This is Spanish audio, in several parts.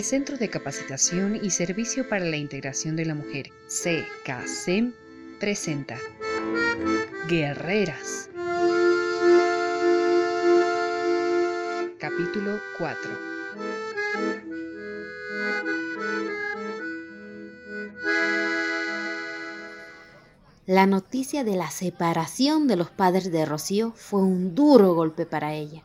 El Centro de Capacitación y Servicio para la Integración de la Mujer, CKCEM, presenta Guerreras. Capítulo 4. La noticia de la separación de los padres de Rocío fue un duro golpe para ella.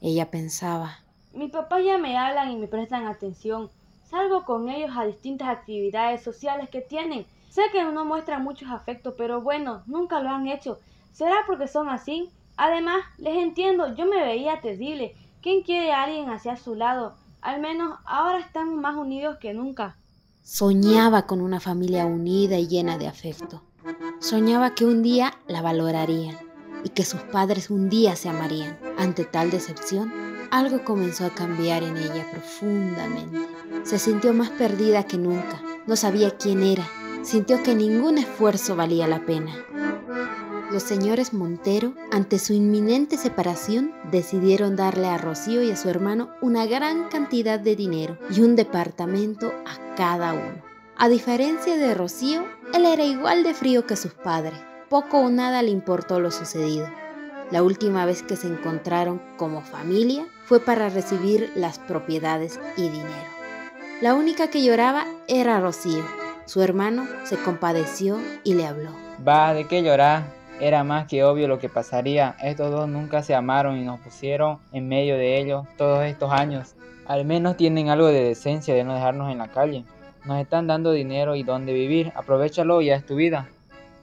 Ella pensaba, mi papá ya me hablan y me prestan atención. Salgo con ellos a distintas actividades sociales que tienen. Sé que no muestran muchos afectos, pero bueno, nunca lo han hecho. ¿Será porque son así? Además, les entiendo, yo me veía terrible. ¿Quién quiere a alguien hacia su lado? Al menos ahora estamos más unidos que nunca. Soñaba con una familia unida y llena de afecto. Soñaba que un día la valorarían y que sus padres un día se amarían. Ante tal decepción, algo comenzó a cambiar en ella profundamente. Se sintió más perdida que nunca. No sabía quién era. Sintió que ningún esfuerzo valía la pena. Los señores Montero, ante su inminente separación, decidieron darle a Rocío y a su hermano una gran cantidad de dinero y un departamento a cada uno. A diferencia de Rocío, él era igual de frío que sus padres. Poco o nada le importó lo sucedido. La última vez que se encontraron como familia fue para recibir las propiedades y dinero. La única que lloraba era Rocío. Su hermano se compadeció y le habló. Va, ¿de qué llorar? Era más que obvio lo que pasaría. Estos dos nunca se amaron y nos pusieron en medio de ellos todos estos años. Al menos tienen algo de decencia de no dejarnos en la calle. Nos están dando dinero y dónde vivir. Aprovechalo, ya es tu vida.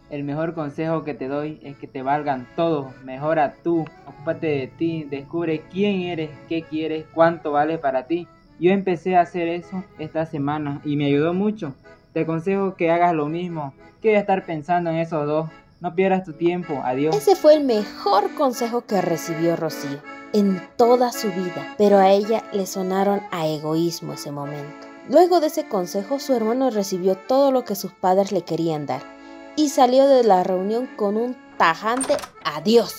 El mejor consejo que te doy es que te valgan todos. Mejora tú, ocúpate de ti, descubre quién eres, qué quieres, cuánto vale para ti. Yo empecé a hacer eso esta semana y me ayudó mucho. Te aconsejo que hagas lo mismo. Que estar pensando en esos dos. No pierdas tu tiempo. Adiós. Ese fue el mejor consejo que recibió Rocío en toda su vida, pero a ella le sonaron a egoísmo ese momento. Luego de ese consejo, su hermano recibió todo lo que sus padres le querían dar y salió de la reunión con un tajante adiós.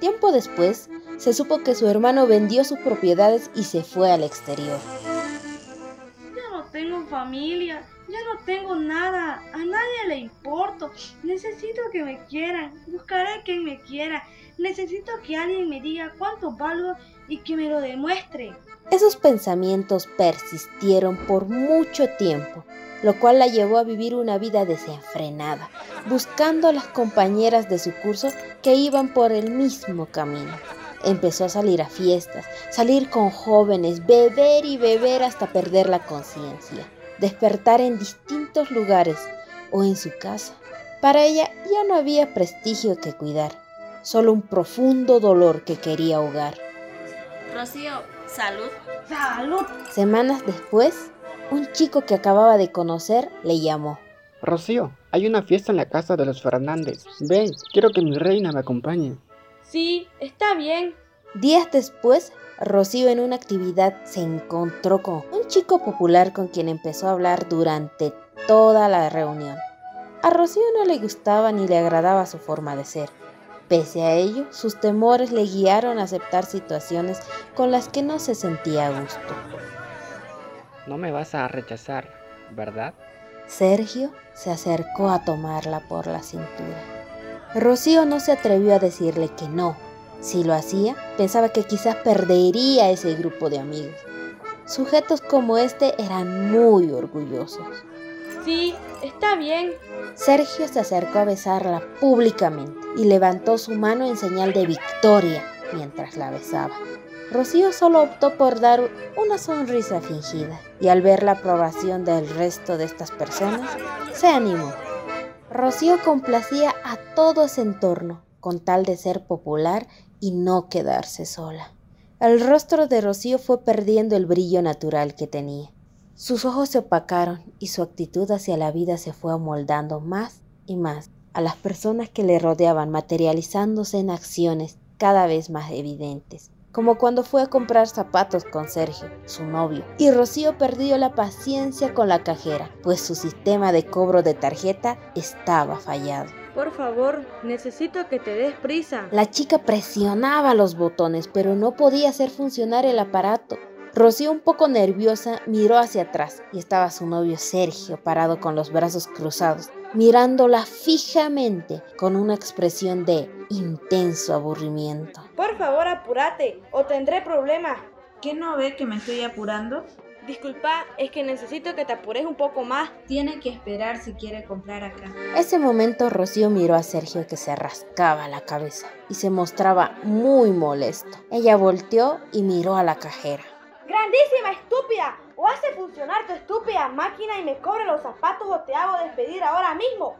Tiempo después, se supo que su hermano vendió sus propiedades y se fue al exterior. Ya no tengo familia, ya no tengo nada, a nadie le importo. Necesito que me quieran, buscaré quien me quiera. Necesito que alguien me diga cuánto valgo y que me lo demuestre. Esos pensamientos persistieron por mucho tiempo lo cual la llevó a vivir una vida desenfrenada, buscando a las compañeras de su curso que iban por el mismo camino. Empezó a salir a fiestas, salir con jóvenes, beber y beber hasta perder la conciencia, despertar en distintos lugares o en su casa. Para ella ya no había prestigio que cuidar, solo un profundo dolor que quería ahogar. Rocío, salud. Salud. Semanas después, un chico que acababa de conocer le llamó. Rocío, hay una fiesta en la casa de los Fernández. Ven, quiero que mi reina me acompañe. Sí, está bien. Días después, Rocío en una actividad se encontró con un chico popular con quien empezó a hablar durante toda la reunión. A Rocío no le gustaba ni le agradaba su forma de ser. Pese a ello, sus temores le guiaron a aceptar situaciones con las que no se sentía a gusto. No me vas a rechazar, ¿verdad? Sergio se acercó a tomarla por la cintura. Rocío no se atrevió a decirle que no. Si lo hacía, pensaba que quizás perdería ese grupo de amigos. Sujetos como este eran muy orgullosos. Sí, está bien. Sergio se acercó a besarla públicamente y levantó su mano en señal de victoria mientras la besaba. Rocío solo optó por dar una sonrisa fingida y al ver la aprobación del resto de estas personas, se animó. Rocío complacía a todo ese entorno con tal de ser popular y no quedarse sola. El rostro de Rocío fue perdiendo el brillo natural que tenía. Sus ojos se opacaron y su actitud hacia la vida se fue amoldando más y más a las personas que le rodeaban, materializándose en acciones cada vez más evidentes como cuando fue a comprar zapatos con Sergio, su novio, y Rocío perdió la paciencia con la cajera, pues su sistema de cobro de tarjeta estaba fallado. Por favor, necesito que te des prisa. La chica presionaba los botones, pero no podía hacer funcionar el aparato. Rocío, un poco nerviosa, miró hacia atrás y estaba su novio Sergio parado con los brazos cruzados, mirándola fijamente con una expresión de intenso aburrimiento. Por favor, apúrate o tendré problemas. ¿Qué no ve que me estoy apurando? Disculpa, es que necesito que te apures un poco más. Tiene que esperar si quiere comprar acá. Ese momento Rocío miró a Sergio que se rascaba la cabeza y se mostraba muy molesto. Ella volteó y miró a la cajera. ¡Grandísima estúpida! O hace funcionar tu estúpida máquina y me cobre los zapatos o te hago despedir ahora mismo.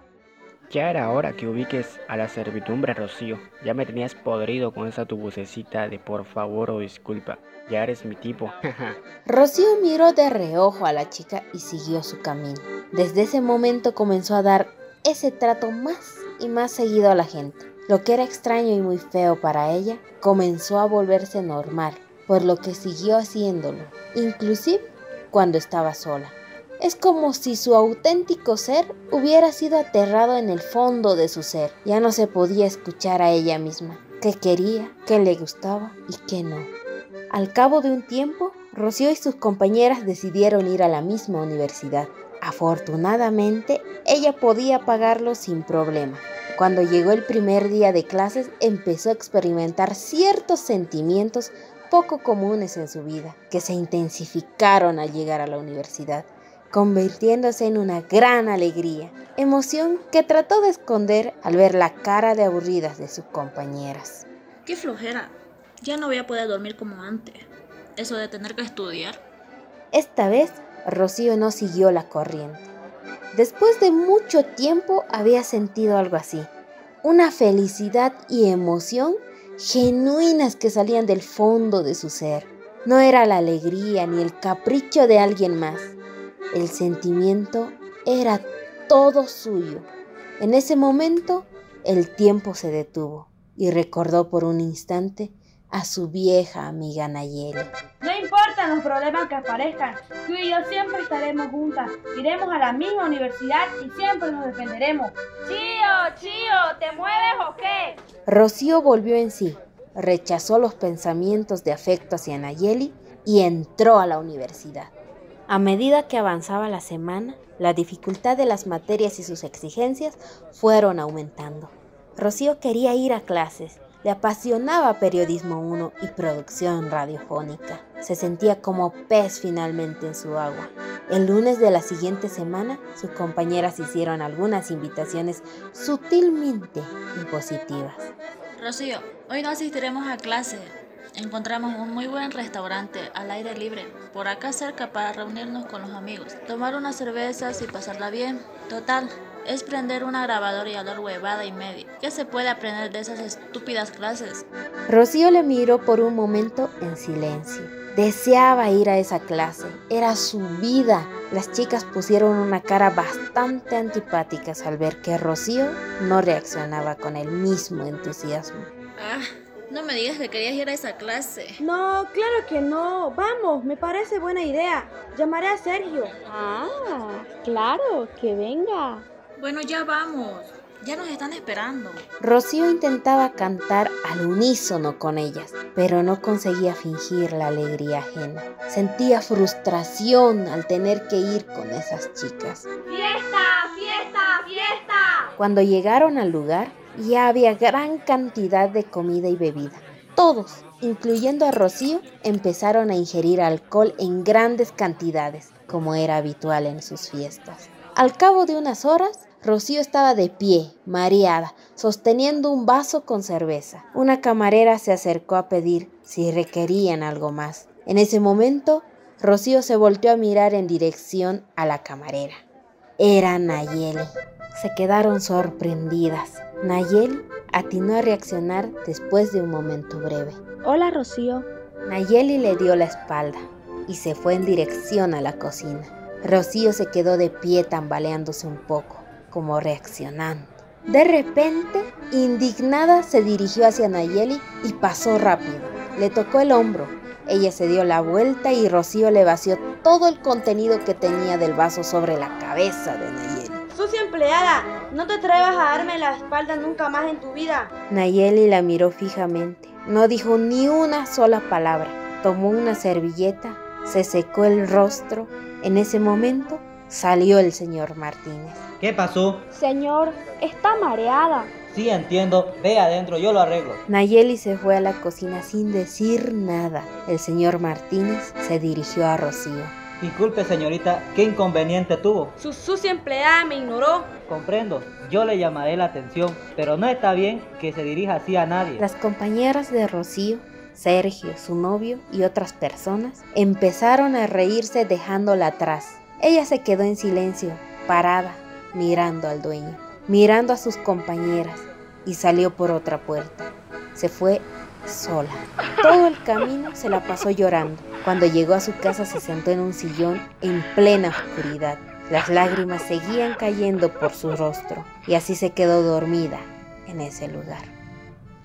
Ya era hora que ubiques a la servidumbre, Rocío. Ya me tenías podrido con esa tu vocecita de por favor o disculpa. Ya eres mi tipo. Rocío miró de reojo a la chica y siguió su camino. Desde ese momento comenzó a dar ese trato más y más seguido a la gente. Lo que era extraño y muy feo para ella comenzó a volverse normal, por lo que siguió haciéndolo, inclusive cuando estaba sola. Es como si su auténtico ser hubiera sido aterrado en el fondo de su ser. Ya no se podía escuchar a ella misma, qué quería, qué le gustaba y qué no. Al cabo de un tiempo, Rocío y sus compañeras decidieron ir a la misma universidad. Afortunadamente, ella podía pagarlo sin problema. Cuando llegó el primer día de clases, empezó a experimentar ciertos sentimientos poco comunes en su vida, que se intensificaron al llegar a la universidad convirtiéndose en una gran alegría, emoción que trató de esconder al ver la cara de aburridas de sus compañeras. ¡Qué flojera! Ya no voy a poder dormir como antes. Eso de tener que estudiar. Esta vez, Rocío no siguió la corriente. Después de mucho tiempo había sentido algo así, una felicidad y emoción genuinas que salían del fondo de su ser. No era la alegría ni el capricho de alguien más, el sentimiento era todo suyo. En ese momento el tiempo se detuvo y recordó por un instante a su vieja amiga Nayeli. No importan los problemas que aparezcan, tú y yo siempre estaremos juntas. Iremos a la misma universidad y siempre nos defenderemos. Chío, chío, ¿te mueves o qué? Rocío volvió en sí, rechazó los pensamientos de afecto hacia Nayeli y entró a la universidad. A medida que avanzaba la semana, la dificultad de las materias y sus exigencias fueron aumentando. Rocío quería ir a clases, le apasionaba periodismo 1 y producción radiofónica. Se sentía como pez finalmente en su agua. El lunes de la siguiente semana, sus compañeras hicieron algunas invitaciones sutilmente impositivas. Rocío, hoy no asistiremos a clase. Encontramos un muy buen restaurante al aire libre, por acá cerca para reunirnos con los amigos, tomar unas cervezas y pasarla bien. Total, es prender una grabadora y hablar huevada y media. ¿Qué se puede aprender de esas estúpidas clases? Rocío le miró por un momento en silencio. Deseaba ir a esa clase, era su vida. Las chicas pusieron una cara bastante antipáticas al ver que Rocío no reaccionaba con el mismo entusiasmo. Ah, no me digas que querías ir a esa clase. No, claro que no. Vamos, me parece buena idea. Llamaré a Sergio. Ah, claro, que venga. Bueno, ya vamos. Ya nos están esperando. Rocío intentaba cantar al unísono con ellas, pero no conseguía fingir la alegría ajena. Sentía frustración al tener que ir con esas chicas. ¡Fiesta, fiesta, fiesta! Cuando llegaron al lugar, ya había gran cantidad de comida y bebida. Todos, incluyendo a Rocío, empezaron a ingerir alcohol en grandes cantidades, como era habitual en sus fiestas. Al cabo de unas horas, Rocío estaba de pie, mareada, sosteniendo un vaso con cerveza. Una camarera se acercó a pedir si requerían algo más. En ese momento, Rocío se volteó a mirar en dirección a la camarera. Era Nayeli. Se quedaron sorprendidas. Nayeli atinó a reaccionar después de un momento breve. Hola, Rocío. Nayeli le dio la espalda y se fue en dirección a la cocina. Rocío se quedó de pie tambaleándose un poco, como reaccionando. De repente, indignada, se dirigió hacia Nayeli y pasó rápido. Le tocó el hombro. Ella se dio la vuelta y Rocío le vació todo el contenido que tenía del vaso sobre la cabeza de Nayeli. Sucia empleada, no te atrevas a darme la espalda nunca más en tu vida. Nayeli la miró fijamente. No dijo ni una sola palabra. Tomó una servilleta se secó el rostro. En ese momento salió el señor Martínez. ¿Qué pasó? Señor, está mareada. Sí, entiendo. Ve adentro, yo lo arreglo. Nayeli se fue a la cocina sin decir nada. El señor Martínez se dirigió a Rocío. Disculpe, señorita, ¿qué inconveniente tuvo? Su sucia empleada me ignoró. Comprendo, yo le llamaré la atención, pero no está bien que se dirija así a nadie. Las compañeras de Rocío, Sergio, su novio y otras personas empezaron a reírse dejándola atrás. Ella se quedó en silencio, parada, mirando al dueño, mirando a sus compañeras y salió por otra puerta. Se fue sola. Todo el camino se la pasó llorando. Cuando llegó a su casa se sentó en un sillón en plena oscuridad. Las lágrimas seguían cayendo por su rostro y así se quedó dormida en ese lugar.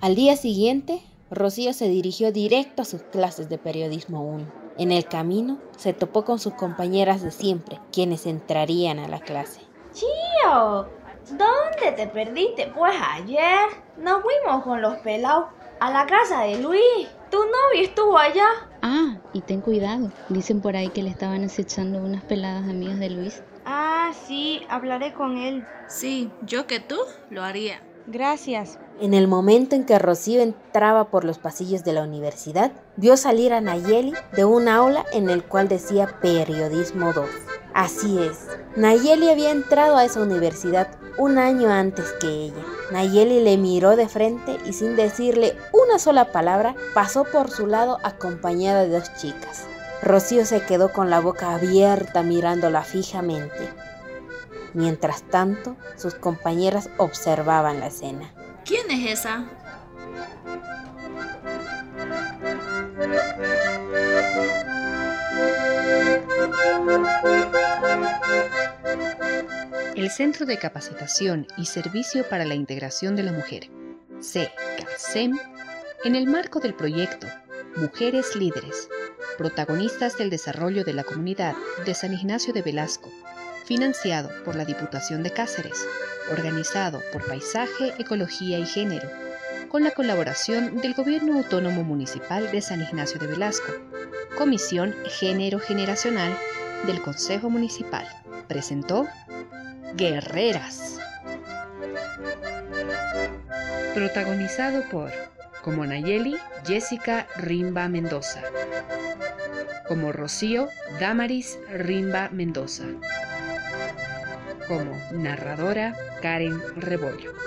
Al día siguiente, Rocío se dirigió directo a sus clases de periodismo 1. En el camino se topó con sus compañeras de siempre, quienes entrarían a la clase. Chío, ¿dónde te perdiste? Pues ayer nos fuimos con los pelados a la casa de Luis. Tu novio estuvo allá. Ah, y ten cuidado. Dicen por ahí que le estaban acechando unas peladas amigas de Luis. Ah, sí, hablaré con él. Sí, yo que tú lo haría. Gracias. En el momento en que Rocío entraba por los pasillos de la universidad, vio salir a Nayeli de un aula en el cual decía Periodismo 2. Así es, Nayeli había entrado a esa universidad un año antes que ella. Nayeli le miró de frente y sin decirle una sola palabra, pasó por su lado acompañada de dos chicas. Rocío se quedó con la boca abierta mirándola fijamente. Mientras tanto, sus compañeras observaban la escena. ¿Quién es esa? El Centro de Capacitación y Servicio para la Integración de la Mujer, CCASEM, en el marco del proyecto Mujeres Líderes, protagonistas del desarrollo de la comunidad de San Ignacio de Velasco, financiado por la Diputación de Cáceres, organizado por Paisaje, Ecología y Género, con la colaboración del Gobierno Autónomo Municipal de San Ignacio de Velasco, Comisión Género Generacional del Consejo Municipal, presentó Guerreras. Protagonizado por, como Nayeli, Jessica Rimba Mendoza. Como Rocío, Damaris Rimba Mendoza. Como narradora, Karen Rebollo.